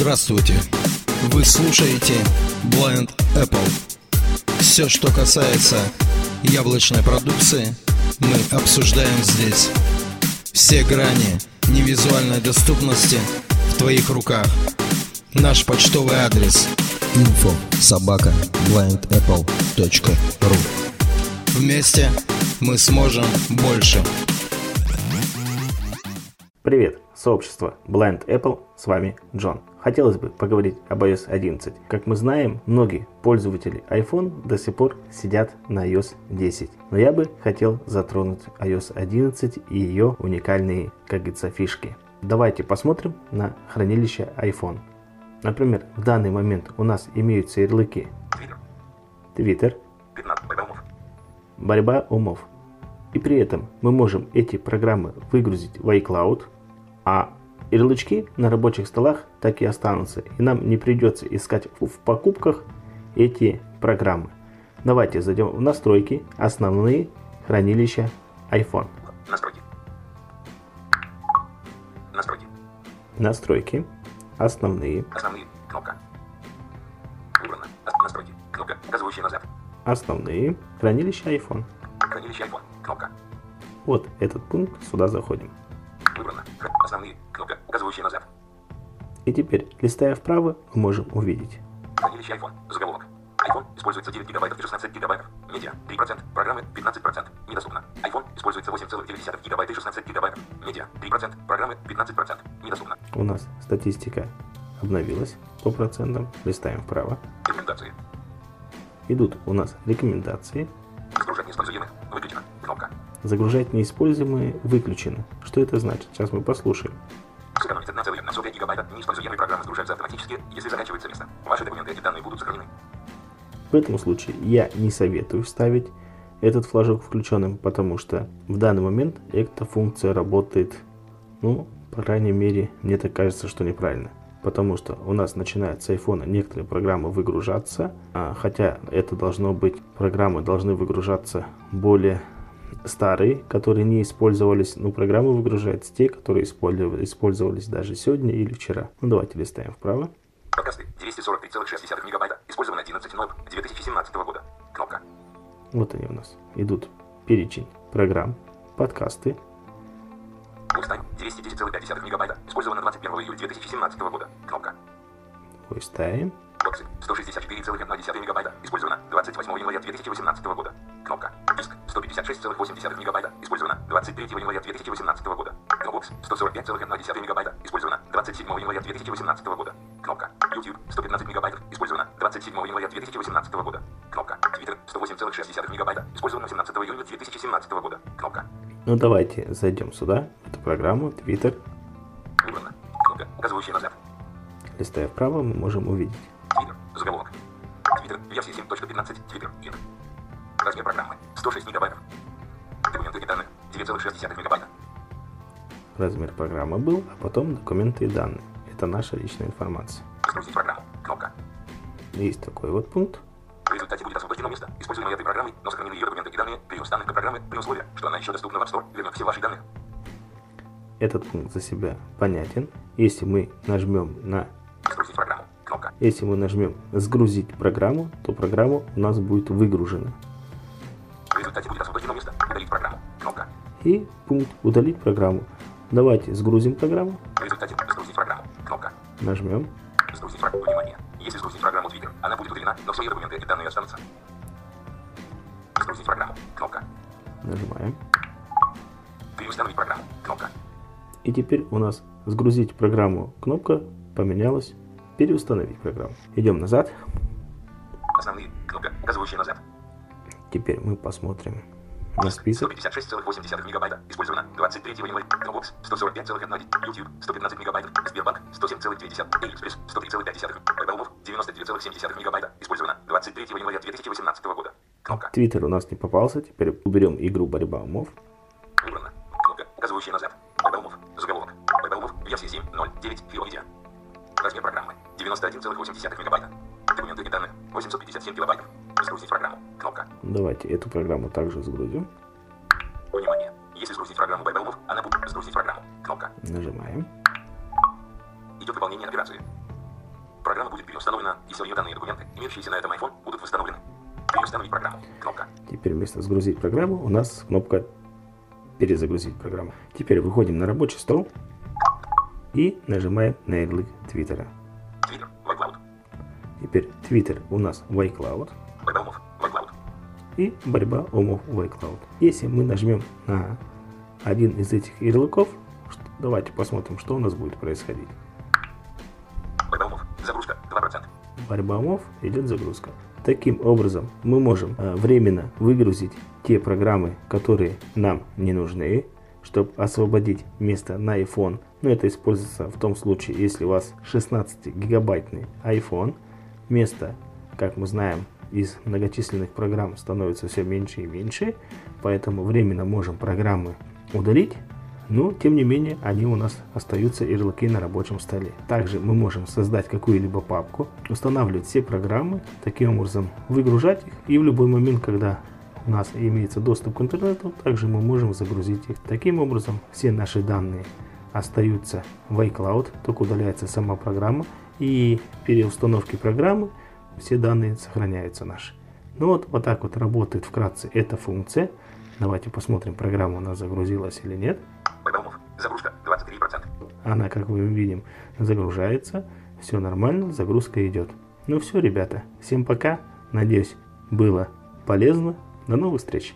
Здравствуйте! Вы слушаете Blind Apple. Все, что касается яблочной продукции, мы обсуждаем здесь. Все грани невизуальной доступности в твоих руках. Наш почтовый адрес info собака blindapple.ru Вместе мы сможем больше. Привет, сообщество Blind Apple, с вами Джон. Хотелось бы поговорить об iOS 11. Как мы знаем, многие пользователи iPhone до сих пор сидят на iOS 10. Но я бы хотел затронуть iOS 11 и ее уникальные, как говорится, фишки. Давайте посмотрим на хранилище iPhone. Например, в данный момент у нас имеются ярлыки Twitter, борьба умов. И при этом мы можем эти программы выгрузить в iCloud, а ярлычки на рабочих столах так и останутся. И нам не придется искать в покупках эти программы. Давайте зайдем в настройки, основные хранилища iPhone. Настройки. Настройки. Настройки, основные, Основные. Кнопка. Выбрано. Настройки. Кнопка. Указывающая назад. основные хранилища iPhone. Хранилище iPhone. Кнопка. Вот этот пункт, сюда заходим. Выбрано. Основные. Кнопка. Указывающая назад. И теперь, листая вправо, мы можем увидеть Хранилище iPhone. Заголовок. iPhone используется 9 гигабайтов и 16 гигабайтов. Медиа 3%. Программы 15%. Недоступно. iPhone используется 8,9 гигабайта и 16 гигабайтов. Медиа 3%. Программы 15%. Недоступно. у нас статистика обновилась по процентам. Листаем вправо. Рекомендации. Идут у нас рекомендации. Загружать неиспользуемых. Загружать неиспользуемые выключено. Что это значит? Сейчас мы послушаем. Сэкономить 1,45 гигабайта неиспользуемые программы загружаются автоматически, если заканчивается место. Ваши документы и данные будут сохранены. В этом случае я не советую ставить этот флажок включенным, потому что в данный момент эта функция работает, ну, по крайней мере, мне так кажется, что неправильно. Потому что у нас начинает с айфона некоторые программы выгружаться, а, хотя это должно быть, программы должны выгружаться более старые, которые не использовались, но программы выгружаются те, которые использовались, даже сегодня или вчера. Ну давайте листаем вправо. Подкасты 243,6 мегабайта. Использовано 11 ноль 2017 года. Кнопка. Вот они у нас идут. Перечень программ, подкасты, Voice 210,5 мегабайта. Использовано 21 июля 2017 года. Кнопка. Voice Боксы 164,1 мегабайта. Использовано 28 января 2018 года. Кнопка. Диск 156,8 мегабайта. Использовано 23 января 2018 года. Dropbox 145,1 мегабайта. Использовано 27 января 2018 года. Кнопка. YouTube 115 мегабайтов. Использовано 27 января 2018 года. Кнопка. Twitter 108,6 мегабайта. Использовано 17 июня 2017 года. Кнопка. Ну давайте зайдем сюда, в эту программу, Twitter. Выбрано. Кнопка. Указывающая назад. Листая вправо, мы можем увидеть. Твиттер. Заголовок. Твиттер. Версия 7.15. Твиттер. Ин. Размер программы. 106 мегабайтов. Документы и данные. 9,6 мегабайта. Размер программы был, а потом документы и данные. Это наша личная информация. Загрузить программу. Кнопка. Есть такой вот пункт. В результате будет освобождено место, используемое этой программой, но сохранены ее документы и данные, перенос данных до программы при условии, что она еще доступна в App Store, вернет все ваши данные. Этот пункт за себя понятен. Если мы нажмем на Загрузить программу. Кнопка. если мы нажмем «Сгрузить программу», то программа у нас будет выгружена. И пункт «Удалить программу». Давайте сгрузим программу, В результате загрузить программу. Кнопка. нажмем. Сгрузить программу. Внимание. Если сгрузить программу Twitter, она будет удалена, но все документы и данные останутся. Сгрузить программу. Кнопка. Нажимаем. Переустановить программу. Кнопка. И теперь у нас сгрузить программу кнопка поменялась. Переустановить программу. Идем назад. Основные. Кнопка. Указывающая назад. Теперь мы посмотрим на список. 156,8 мегабайта. Использовано 23 января. Dropbox 145,1. YouTube 115 мегабайтов. Сбербанк 107,2. AliExpress 103,5. Пойдалмов 99,7 мегабайта. Использовано 23 января 2018 года. Кнопка. Твиттер у нас не попался. Теперь уберем игру борьба умов. Выбрано. Кнопка. Указывающая назад. Пойдалмов. Заголовок. Пойдалмов. Версия 7.0.9. Филомедиа. Размер программы 91,8 мегабайта. Документы и данные 857 килобайтов. Загрузить программу. Кнопка. Давайте эту программу также сгрузим. Внимание! Если сгрузить программу Байбелмов, она будет Нажимаем. Идет выполнение операции. Программа будет переустановлена, если ее данные документы, имеющиеся на этом iPhone, будут восстановлены. Переустановить программу. Кнопка. Теперь вместо «Сгрузить программу» у нас кнопка «Перезагрузить программу». Теперь выходим на рабочий стол и нажимаем на ярлык Твиттера. Твиттер. iCloud. Теперь Твиттер у нас в iCloud. И борьба умов в iCloud. Если мы нажмем на один из этих ярлыков, давайте посмотрим, что у нас будет происходить. Борьба умов. Загрузка. 2%. борьба умов идет загрузка. Таким образом, мы можем э, временно выгрузить те программы, которые нам не нужны, чтобы освободить место на iPhone. Но это используется в том случае, если у вас 16-гигабайтный iPhone. Место, как мы знаем, из многочисленных программ становится все меньше и меньше, поэтому временно можем программы удалить, но, тем не менее, они у нас остаются ярлыки на рабочем столе. Также мы можем создать какую-либо папку, устанавливать все программы, таким образом выгружать их, и в любой момент, когда у нас имеется доступ к интернету, также мы можем загрузить их. Таким образом, все наши данные остаются в iCloud, только удаляется сама программа, и переустановки программы все данные сохраняются наши. Ну вот, вот так вот работает вкратце эта функция. Давайте посмотрим, программа у нас загрузилась или нет. Умов. Загрузка. 23%. Она, как мы видим, загружается. Все нормально, загрузка идет. Ну все, ребята, всем пока. Надеюсь, было полезно. До новых встреч.